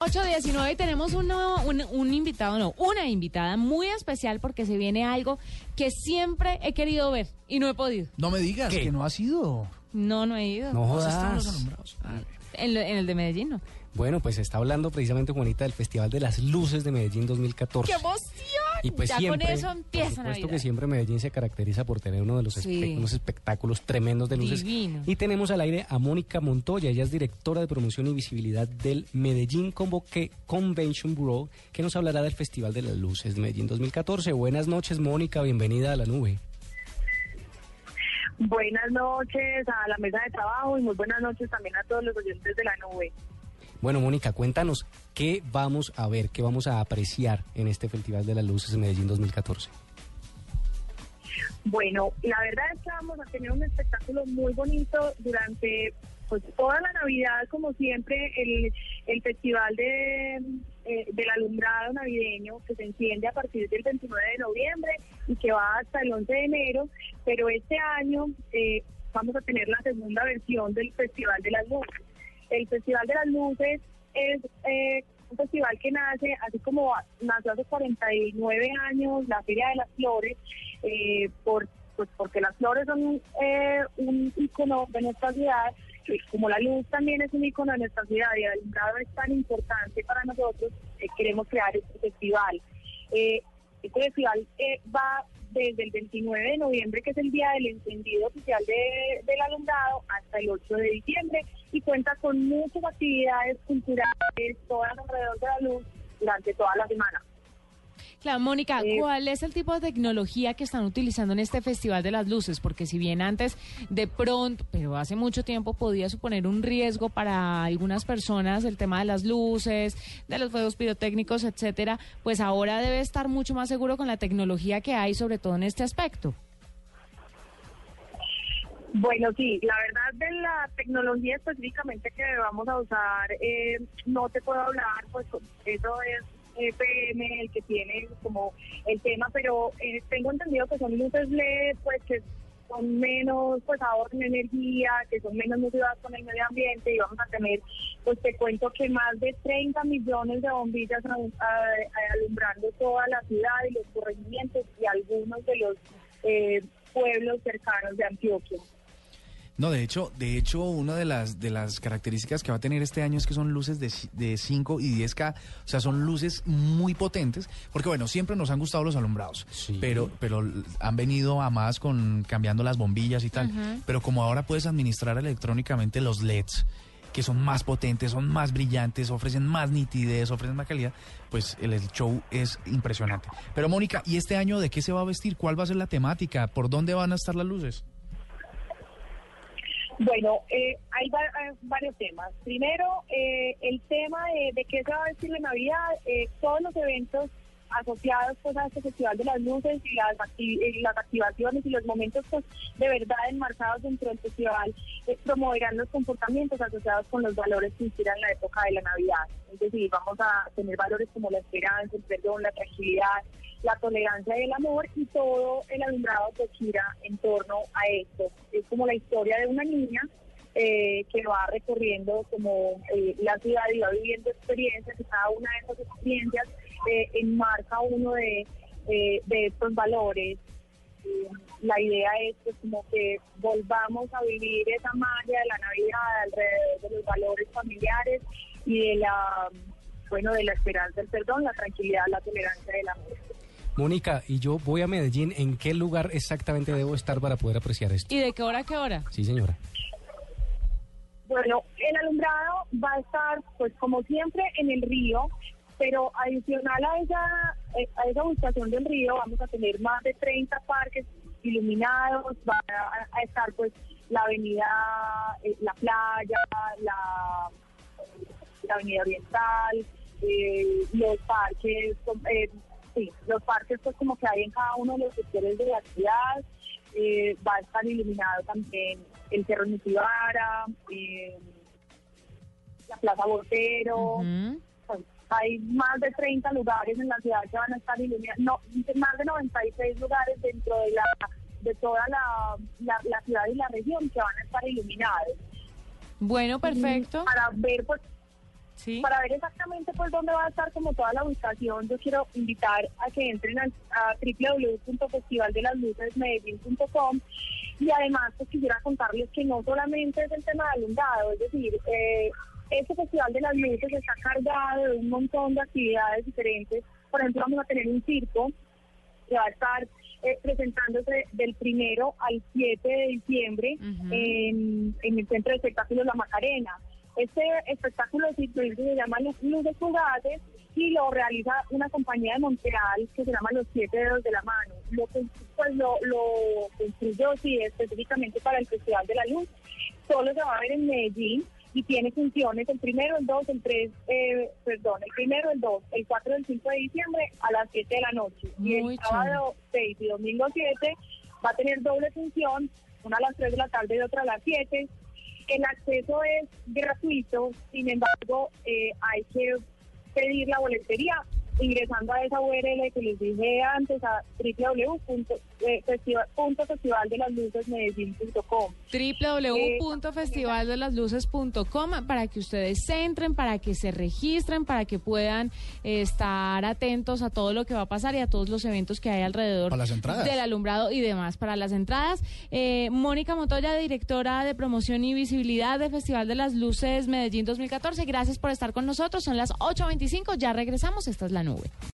8.19 y tenemos uno, un, un invitado, no, una invitada muy especial porque se viene algo que siempre he querido ver y no he podido. No me digas ¿Qué? que no ha sido. No, no he ido. No ¿Dónde están los jodas. En, lo- en el de Medellín, ¿no? Bueno, pues está hablando precisamente Juanita del Festival de las Luces de Medellín 2014. ¡Qué emoción! Y pues ya siempre, con eso por empieza supuesto Navidad. que siempre Medellín se caracteriza por tener uno de los Sí. unos espectáculos tremendos de luces. Divino. Y tenemos al aire a Mónica Montoya, ella es directora de promoción y visibilidad del Medellín Convoque Convention Bureau, que nos hablará del Festival de las Luces de Medellín 2014. Buenas noches, Mónica, bienvenida a la nube. Buenas noches a la mesa de trabajo y muy buenas noches también a todos los oyentes de la nube. Bueno, Mónica, cuéntanos qué vamos a ver, qué vamos a apreciar en este Festival de las Luces de Medellín 2014. Bueno, la verdad es que vamos a tener un espectáculo muy bonito durante pues toda la Navidad, como siempre, el, el festival de, eh, del alumbrado navideño que se enciende a partir del 29 de noviembre y que va hasta el 11 de enero, pero este año eh, vamos a tener la segunda versión del Festival de las Luces. El Festival de las Luces es eh, un festival que nace, así como nació hace 49 años, la Feria de las Flores, eh, por, pues porque las flores son eh, un icono de nuestra ciudad, y como la luz también es un icono de nuestra ciudad y el alumbrado es tan importante para nosotros, eh, queremos crear este festival. Eh, este festival eh, va desde el 29 de noviembre, que es el día del encendido oficial de- del alumbrado, hasta el 8 de diciembre y cuenta con muchas actividades culturales, todas alrededor de la luz, durante toda la semana. Claro, Mónica, ¿cuál es el tipo de tecnología que están utilizando en este Festival de las Luces? Porque si bien antes, de pronto, pero hace mucho tiempo, podía suponer un riesgo para algunas personas el tema de las luces, de los fuegos pirotécnicos, etcétera, pues ahora debe estar mucho más seguro con la tecnología que hay, sobre todo en este aspecto. Bueno, sí, la verdad de la tecnología específicamente que vamos a usar, eh, no te puedo hablar, pues eso es EPM el que tiene como el tema, pero eh, tengo entendido que son luces LED, pues que son menos pues ahorro en energía, que son menos nocivas con el medio ambiente y vamos a tener, pues te cuento que más de 30 millones de bombillas a- alumbrando toda la ciudad y los corregimientos y algunos de los eh, pueblos cercanos de Antioquia. No, de hecho, de hecho, una de las de las características que va a tener este año es que son luces de, de 5 y 10K, o sea, son luces muy potentes, porque bueno, siempre nos han gustado los alumbrados, Sí. pero pero han venido a más con cambiando las bombillas y tal, pero como ahora puedes administrar electrónicamente los LEDs que son más potentes, son más brillantes, ofrecen más nitidez, ofrecen más calidad, pues el, el show es impresionante. Pero Mónica, ¿y este año de qué se va a vestir? ¿Cuál va a ser la temática? ¿Por dónde van a estar las luces? Bueno, eh, hay eh, varios temas. Primero, eh, el tema de, de qué se va a vestir en Navidad, eh, todos los eventos asociados pues, a este Festival de las Luces y las, y las activaciones y los momentos pues, de verdad enmarcados dentro del festival eh, promoverán los comportamientos asociados con los valores que inspiran la época de la Navidad. Es decir, vamos a tener valores como la esperanza, el perdón, la tranquilidad, la tolerancia y el amor y todo el alumbrado que gira en torno a esto. Es como la historia de una niña eh, que va recorriendo como eh, la ciudad y va viviendo experiencias y cada una de esas experiencias eh, enmarca uno de, eh, de estos valores. La idea es pues, como que volvamos a vivir esa magia de la Navidad alrededor de los valores familiares y de la bueno de la esperanza, el perdón, la tranquilidad, la tolerancia y el amor. Mónica, y yo voy a Medellín, ¿en qué lugar exactamente debo estar para poder apreciar esto? ¿Y de qué hora a qué hora? Sí, señora. Bueno, el alumbrado va a estar, pues como siempre, en el río, pero adicional a esa, eh, a esa ubicación del río vamos a tener más de 30 parques iluminados, va a, estar pues la avenida, eh, la playa, la, la avenida oriental, eh, los parques, eh, sí, los parques pues como que hay en cada uno de los sectores de la ciudad, va a estar iluminado también el Cerro Nutibara, la Plaza Botero, hay más de 30 lugares en la ciudad que van a estar iluminados, no, más de 96 lugares dentro de la de toda la, la, la ciudad y la región que van a estar iluminados. Bueno, perfecto. Para ver, pues, Para ver exactamente por dónde va a estar como toda la ubicación, yo quiero invitar a que entren a, a www.festivaldelaslucesmedellín.com y además pues quisiera contarles que no solamente es el tema de alumbrado, es decir, eh, este Festival de las Luces está cargado de un montón de actividades diferentes. Por ejemplo, vamos a tener un circo que va a estar eh, presentándose del primero al 7 de diciembre en, el Centro de Espectáculos La Macarena. Este espectáculo se llama Luces Fugaces y lo realiza una compañía de Montreal que se llama Los Siete Dedos de la Mano. Lo, pues, lo, lo construyó sí, específicamente para el Festival de la Luz. Solo se va a ver en Medellín y tiene funciones el primero, el 2, el 3, eh, perdón, el primero, el 2, el 4, el 5 de diciembre a las 7 de la noche. y el sábado 6 y domingo 7 va a tener doble función, una a las 3 de la tarde y otra a las 7. El acceso es gratuito, sin embargo, eh, hay que pedir la boletería ingresando a esa URL que les dije antes a www.festivaldelaslucesmedellín.com www.festivaldelasluces.com para que ustedes entren, para que se registren, para que puedan eh, estar atentos a todo lo que va a pasar y a todos los eventos que hay alrededor del alumbrado y demás. Para las entradas, eh, Mónica Montoya, directora de promoción y visibilidad de Festival de las Luces Medellín 2014, gracias por estar con nosotros. Son las 8.25, ya regresamos, esta es la nube.